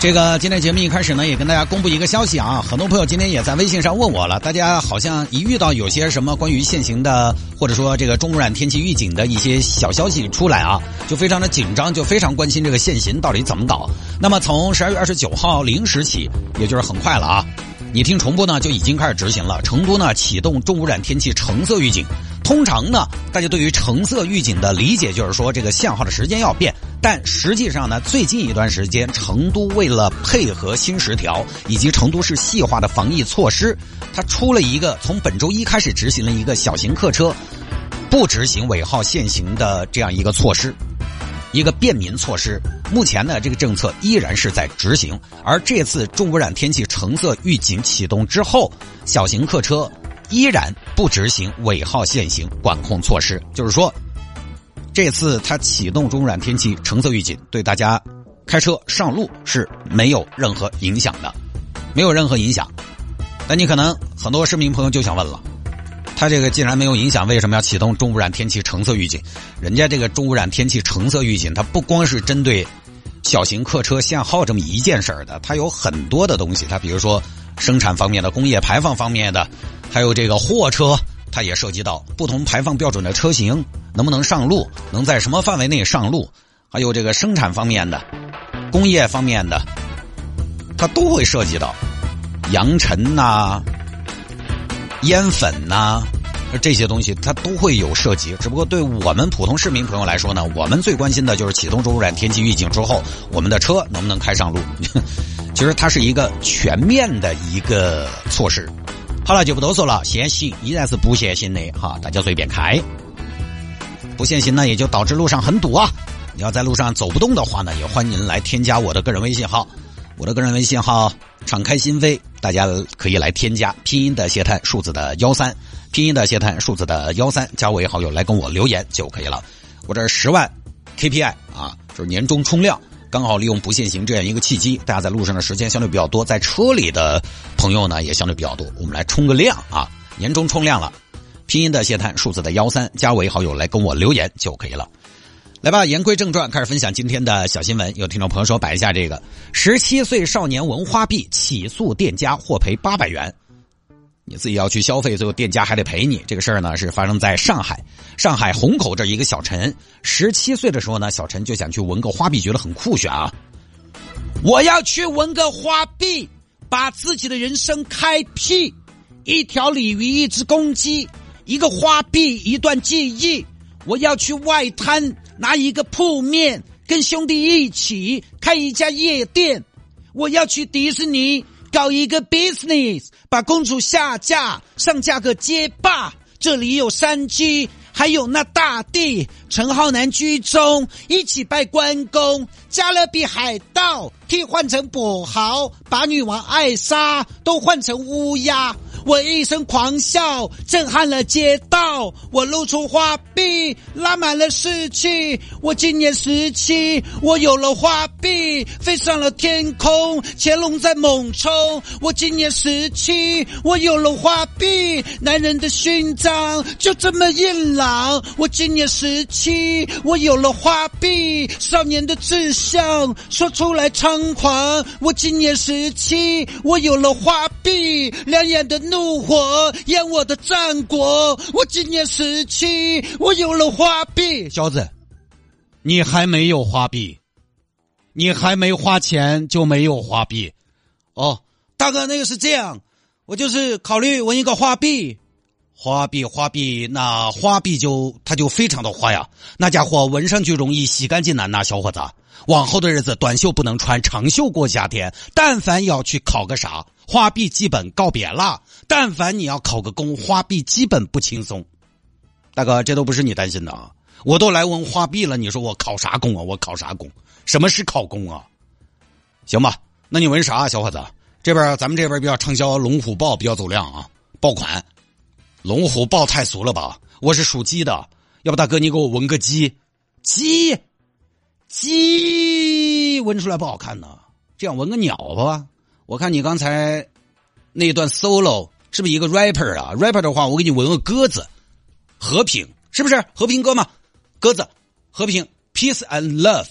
这个今天节目一开始呢，也跟大家公布一个消息啊，很多朋友今天也在微信上问我了，大家好像一遇到有些什么关于现行的或者说这个重污染天气预警的一些小消息出来啊，就非常的紧张，就非常关心这个限行到底怎么搞。那么从十二月二十九号零时起，也就是很快了啊，你听重播呢就已经开始执行了。成都呢启动重污染天气橙色预警，通常呢大家对于橙色预警的理解就是说这个限号的时间要变。但实际上呢，最近一段时间，成都为了配合新十条以及成都市细化的防疫措施，它出了一个从本周一开始执行了一个小型客车不执行尾号限行的这样一个措施，一个便民措施。目前呢，这个政策依然是在执行。而这次重污染天气橙色预警启动之后，小型客车依然不执行尾号限行管控措施，就是说。这次它启动中污染天气橙色预警，对大家开车上路是没有任何影响的，没有任何影响。那你可能很多市民朋友就想问了，它这个既然没有影响，为什么要启动中污染天气橙色预警？人家这个中污染天气橙色预警，它不光是针对小型客车限号这么一件事儿的，它有很多的东西。它比如说生产方面的、工业排放方面的，还有这个货车。它也涉及到不同排放标准的车型能不能上路，能在什么范围内上路，还有这个生产方面的、工业方面的，它都会涉及到扬尘呐、烟粉呐这些东西，它都会有涉及。只不过对我们普通市民朋友来说呢，我们最关心的就是启动重污染天气预警之后，我们的车能不能开上路。其实它是一个全面的一个措施。好了，就不多说了。限行依然是不限行的哈，大家随便开。不限行呢，也就导致路上很堵啊。你要在路上走不动的话呢，也欢迎您来添加我的个人微信号。我的个人微信号敞开心扉，大家可以来添加拼音的谢探数字的幺三，拼音的谢探数字的幺三，加为好友来跟我留言就可以了。我这十万 KPI 啊，就是年终冲量。刚好利用不限行这样一个契机，大家在路上的时间相对比较多，在车里的朋友呢也相对比较多，我们来冲个量啊！年终冲量了，拼音的谢探，数字的幺三，加为好友来跟我留言就可以了。来吧，言归正传，开始分享今天的小新闻。有听众朋友说摆一下这个：十七岁少年闻花臂起诉店家，获赔八百元。你自己要去消费，最后店家还得赔你。这个事儿呢是发生在上海，上海虹口这一个小陈，十七岁的时候呢，小陈就想去纹个花臂，觉得很酷炫啊。我要去纹个花臂，把自己的人生开辟。一条鲤鱼，一只公鸡，一个花臂，一段记忆。我要去外滩拿一个铺面，跟兄弟一起开一家夜店。我要去迪士尼。搞一个 business，把公主下架，上架个街霸。这里有山鸡，还有那大地。陈浩南居中，一起拜关公。加勒比海盗替换成跛豪，把女王艾莎都换成乌鸦。我一声狂笑，震撼了街道。我露出花臂，拉满了士气。我今年十七，我有了花臂，飞上了天空。乾隆在猛冲。我今年十七，我有了花臂，男人的勋章就这么硬朗。我今年十七，我有了花臂，少年的志向说出来猖狂。我今年十七，我有了花臂，两眼的。怒火淹我的战果。我今年十七，我有了花臂。小子，你还没有花臂，你还没花钱就没有花臂。哦，大哥，那个是这样，我就是考虑纹一个花臂。花臂，花臂，那花臂就它就非常的花呀。那家伙纹上去容易洗干净难呐，小伙子。往后的日子，短袖不能穿，长袖过夏天。但凡要去考个啥。花臂基本告别了，但凡你要考个公，花臂基本不轻松。大哥，这都不是你担心的啊！我都来问花臂了，你说我考啥公啊？我考啥公？什么是考公啊？行吧，那你问啥，小伙子？这边咱们这边比较畅销，龙虎豹比较走量啊，爆款。龙虎豹太俗了吧？我是属鸡的，要不大哥你给我纹个鸡，鸡，鸡纹出来不好看呢，这样纹个鸟吧。我看你刚才那段 solo 是不是一个 rapper 啊？rapper 的话，我给你纹个鸽子，和平是不是和平鸽嘛？鸽子，和平，peace and love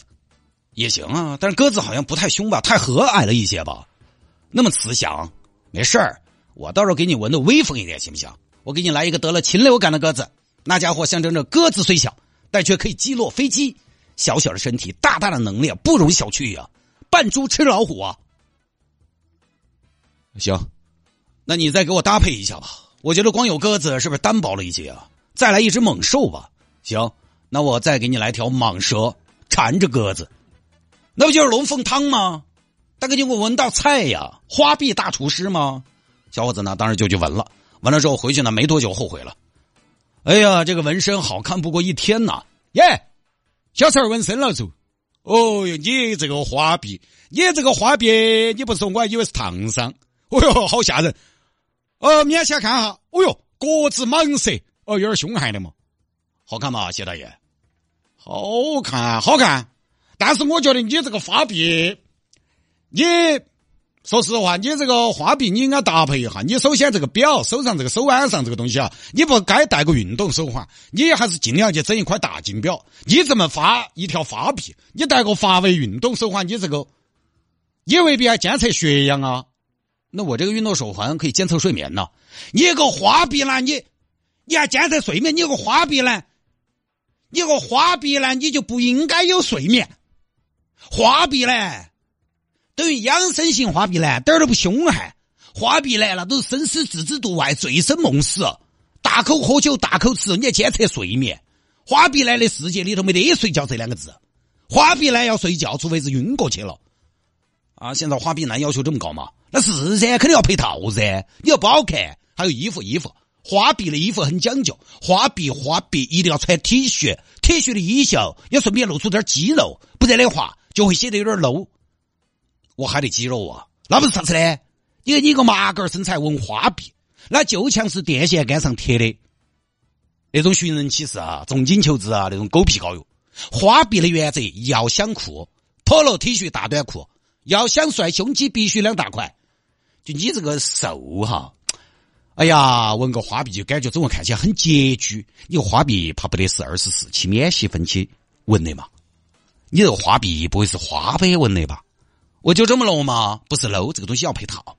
也行啊。但是鸽子好像不太凶吧，太和蔼了一些吧？那么慈祥，没事儿，我到时候给你纹的威风一点，行不行？我给你来一个得了禽流感的鸽子，那家伙象征着鸽子虽小，但却可以击落飞机。小小的身体，大大的能量，不容小觑呀！扮猪吃老虎啊！行，那你再给我搭配一下吧。我觉得光有鸽子是不是单薄了一些啊？再来一只猛兽吧。行，那我再给你来条蟒蛇缠着鸽子，那不就是龙凤汤吗？大哥，你给我闻道菜呀？花臂大厨师吗？小伙子呢，当时就去闻了。完了之后回去呢，没多久后悔了。哎呀，这个纹身好看不过一天呐！耶，小陈纹身了就。哦哟，你这个花臂，你这个花臂，你不说我还以为是烫伤。哦哟，好吓人！呃，勉强看哈，哦哟，各自蟒蛇，哦，有点凶悍的嘛。好看吗，谢大爷？好看，好看。但是我觉得你这个花臂，你。说实话，你这个花臂你应该搭配一下。你首先这个表手上这个手腕上这个东西啊，你不该戴个运动手环，你还是尽量去整一块大金表。你这么发一条花臂，你戴个华为运动手环，你这个你未必还监测血氧啊。那我这个运动手环可以监测睡眠呢。你个花臂呢？你你还监测睡眠？你个花臂呢？你个花臂呢？你就不应该有睡眠。花臂呢？等于养生型花臂男，点儿都不凶悍。花臂男那都是生死置之度外，醉生梦死，大口喝酒，大口吃肉，你还监测睡眠。花臂男的世界里头没得睡觉这两个字。花臂男要睡觉，除非是晕过去了。啊，现在花臂男要求这么高吗？那是噻，肯定要配套噻。你要不好看，还有衣服，衣服花臂的衣服很讲究。花臂花臂一定要穿 T 恤，T 恤的衣袖要顺便露出点肌肉，不然的话就会显得有点 low。我还得肌肉啊，那不是啥子呢？你看你个麻杆身材纹花臂，那就像是电线杆上贴的那种寻人启事啊，重金求子啊，那种狗皮膏药。花臂的原则要想酷，polo T 恤大短裤，要想帅胸肌必须两大块。就你这个瘦哈，哎呀，纹个花臂就感觉整个看起来很拮据。你个花臂怕不得是二十四期免息分期纹的嘛？你这个花臂不会是花呗纹的吧？我就这么 low 吗？不是 low，这个东西要配套。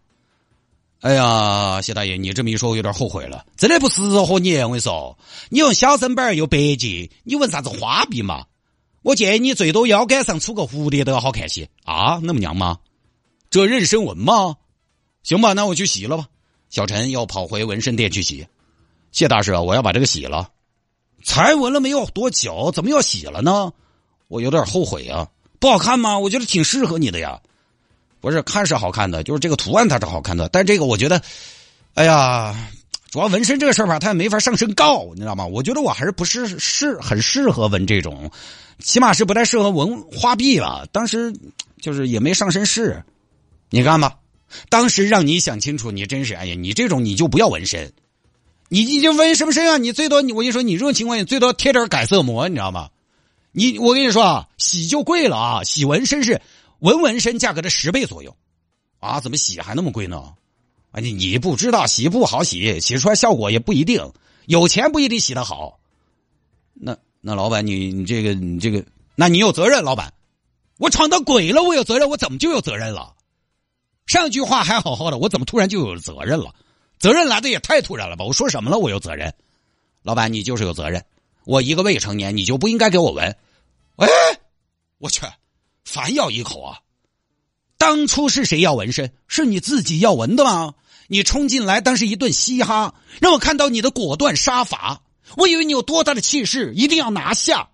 哎呀，谢大爷，你这么一说，我有点后悔了，真的不适合你。我跟你说，你用小身板又白净，你纹啥子花臂嘛？我建议你最多腰杆上出个蝴蝶都要好看些啊，那么娘吗？这妊娠纹吗？行吧，那我去洗了吧。小陈又跑回纹身店去洗。谢大师啊，我要把这个洗了。才纹了没有多久，怎么要洗了呢？我有点后悔啊，不好看吗？我觉得挺适合你的呀。不是看是好看的，就是这个图案它是好看的，但这个我觉得，哎呀，主要纹身这个事儿吧，它也没法上身高，你知道吗？我觉得我还是不是适很适合纹这种，起码是不太适合纹花臂吧。当时就是也没上身试，你看吧，当时让你想清楚，你真是哎呀，你这种你就不要纹身，你你就纹什么身啊？你最多你我跟你说，你这种情况你最多贴点改色膜，你知道吗？你我跟你说啊，洗就贵了啊，洗纹身是。纹纹身价格的十倍左右，啊，怎么洗还那么贵呢？啊，你你不知道洗不好洗，洗出来效果也不一定，有钱不一定洗得好。那那老板，你你这个你这个，那你有责任，老板，我闯到鬼了，我有责任，我怎么就有责任了？上句话还好好的，我怎么突然就有责任了？责任来的也太突然了吧？我说什么了？我有责任，老板，你就是有责任。我一个未成年，你就不应该给我纹。哎，我去。反咬一口啊！当初是谁要纹身？是你自己要纹的吗？你冲进来当是一顿嘻哈，让我看到你的果断杀伐。我以为你有多大的气势，一定要拿下。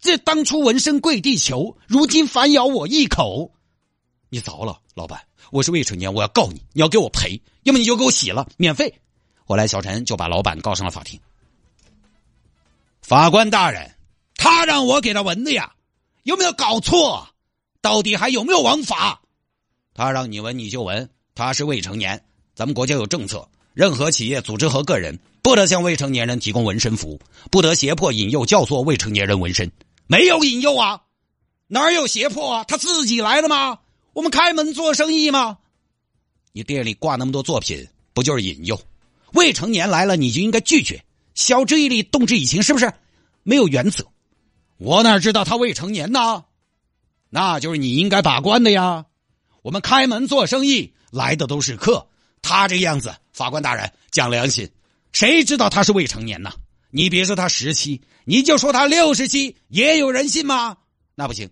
这当初纹身跪地求，如今反咬我一口，你糟了，老板！我是未成年，我要告你，你要给我赔，要么你就给我洗了，免费。后来小陈就把老板告上了法庭。法官大人，他让我给他纹的呀。有没有搞错？到底还有没有王法？他让你纹你就纹，他是未成年。咱们国家有政策，任何企业、组织和个人不得向未成年人提供纹身服务，不得胁迫、引诱、教唆未成年人纹身。没有引诱啊，哪有胁迫啊？他自己来的吗？我们开门做生意吗？你店里挂那么多作品，不就是引诱？未成年来了，你就应该拒绝，晓之以理，动之以情，是不是？没有原则，我哪知道他未成年呢？那就是你应该把关的呀。我们开门做生意，来的都是客，他这样子，法官大人讲良心，谁知道他是未成年呢？你别说他十七，你就说他六十七，也有人信吗？那不行，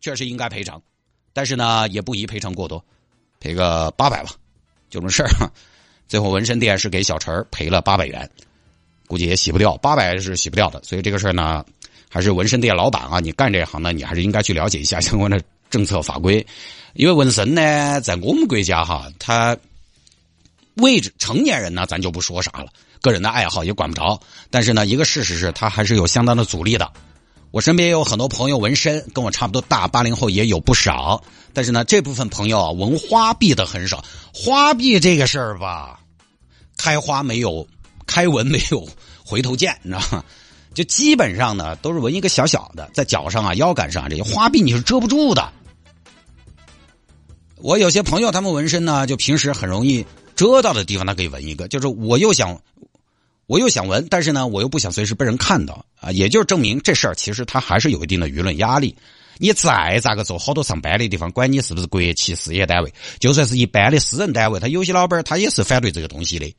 确实应该赔偿，但是呢，也不宜赔偿过多。赔个八百吧，就这么事儿。最后纹身店是给小陈赔了八百元，估计也洗不掉，八百是洗不掉的。所以这个事儿呢，还是纹身店老板啊，你干这行呢，你还是应该去了解一下相关的政策法规。因为纹身呢，在我们国家哈，它位置成年人呢，咱就不说啥了，个人的爱好也管不着。但是呢，一个事实是，他还是有相当的阻力的。我身边也有很多朋友纹身，跟我差不多大，八零后也有不少。但是呢，这部分朋友啊，纹花臂的很少。花臂这个事儿吧，开花没有，开纹没有回头见，你知道吗？就基本上呢，都是纹一个小小的，在脚上啊、腰杆上这些花臂你是遮不住的。我有些朋友他们纹身呢，就平时很容易遮到的地方，他可以纹一个。就是我又想，我又想纹，但是呢，我又不想随时被人看到啊。也就是证明这事儿其实他还是有一定的舆论压力。你再咋个做好多上班的地方，管你是不是国企事业单位，就算是一般的私人单位，他有些老板他也是反对这个东西的，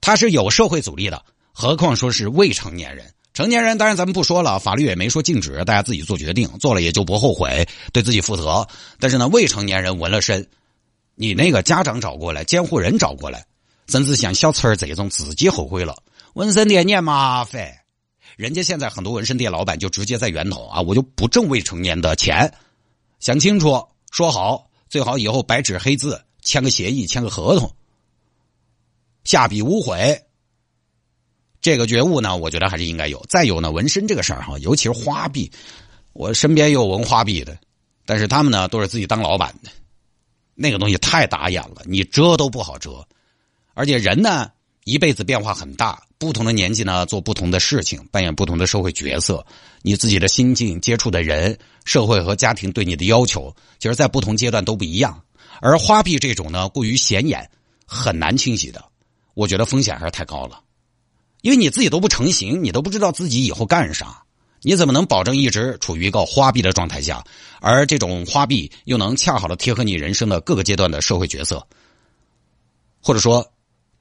他是有社会阻力的。何况说是未成年人，成年人当然咱们不说了，法律也没说禁止，大家自己做决定，做了也就不后悔，对自己负责。但是呢，未成年人纹了身，你那个家长找过来，监护人找过来，甚至像小陈儿这种自己后悔了，纹身店你也麻烦。人家现在很多纹身店老板就直接在源头啊，我就不挣未成年的钱，想清楚说好，最好以后白纸黑字签个协议，签个合同，下笔无悔。这个觉悟呢，我觉得还是应该有。再有呢，纹身这个事儿哈，尤其是花臂，我身边也有纹花臂的，但是他们呢都是自己当老板的，那个东西太打眼了，你遮都不好遮，而且人呢一辈子变化很大，不同的年纪呢做不同的事情，扮演不同的社会角色，你自己的心境、接触的人、社会和家庭对你的要求，其实在不同阶段都不一样。而花臂这种呢过于显眼，很难清洗的，我觉得风险还是太高了。因为你自己都不成型，你都不知道自己以后干啥，你怎么能保证一直处于一个花臂的状态下？而这种花臂又能恰好的贴合你人生的各个阶段的社会角色，或者说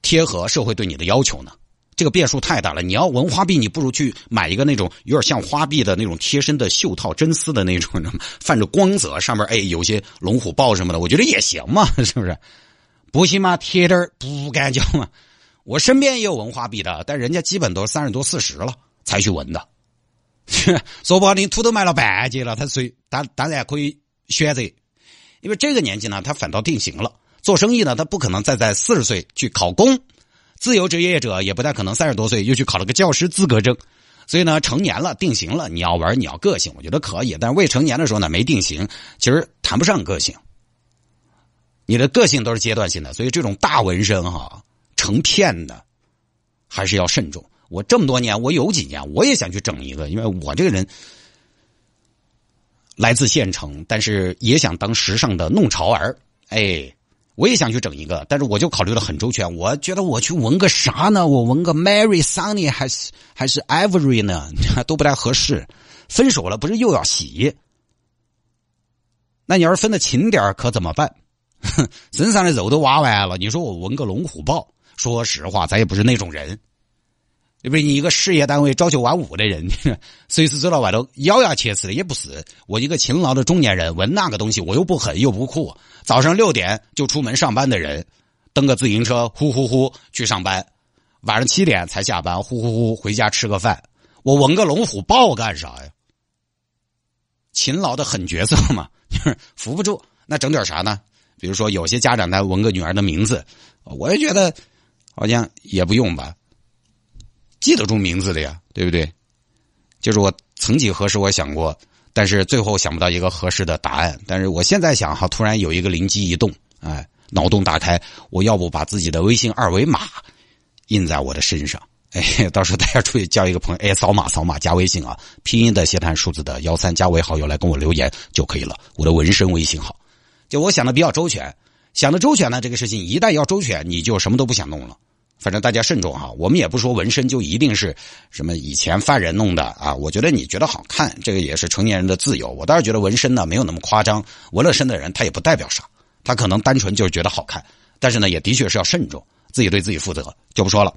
贴合社会对你的要求呢？这个变数太大了。你要纹花臂，你不如去买一个那种有点像花臂的那种贴身的袖套，真丝的那种，泛着光泽，上面哎有些龙虎豹什么的，我觉得也行嘛，是不是？不行吗？贴着不干胶嘛。我身边也有纹花臂的，但人家基本都是三十多四十了才去纹的。说不好听，土都卖了半截了，他随当当然可以选择，因为这个年纪呢，他反倒定型了。做生意呢，他不可能再在四十岁去考公，自由职业者也不太可能三十多岁又去考了个教师资格证。所以呢，成年了定型了，你要玩你要个性，我觉得可以。但是未成年的时候呢，没定型，其实谈不上个性。你的个性都是阶段性的，所以这种大纹身哈。成片的，还是要慎重。我这么多年，我有几年我也想去整一个，因为我这个人来自县城，但是也想当时尚的弄潮儿。哎，我也想去整一个，但是我就考虑的很周全。我觉得我去纹个啥呢？我纹个 Mary Sunny 还是还是 Every 呢？都不太合适。分手了不是又要洗？那你要是分的勤点可怎么办？身上的肉都挖完了，你说我纹个龙虎豹？说实话，咱也不是那种人，不对？你一个事业单位朝九晚五的人，随时走到外头咬牙切齿的也不是。我一个勤劳的中年人，纹那个东西我又不狠又不酷。早上六点就出门上班的人，蹬个自行车呼呼呼去上班，晚上七点才下班，呼呼呼回家吃个饭。我纹个龙虎豹干啥呀？勤劳的狠角色嘛，就 是扶不住。那整点啥呢？比如说，有些家长他纹个女儿的名字，我也觉得。好像也不用吧，记得住名字的呀，对不对？就是我曾几何时我想过，但是最后想不到一个合适的答案。但是我现在想哈，突然有一个灵机一动，哎，脑洞大开，我要不把自己的微信二维码印在我的身上？哎，到时候大家出去叫一个朋友，哎，扫码扫码加微信啊，拼音的谢探数字的幺三加为好友来跟我留言就可以了。我的纹身微信号，就我想的比较周全，想的周全呢，这个事情一旦要周全，你就什么都不想弄了。反正大家慎重哈，我们也不说纹身就一定是什么以前犯人弄的啊。我觉得你觉得好看，这个也是成年人的自由。我倒是觉得纹身呢没有那么夸张，纹了身的人他也不代表啥，他可能单纯就是觉得好看，但是呢也的确是要慎重，自己对自己负责，就不说了。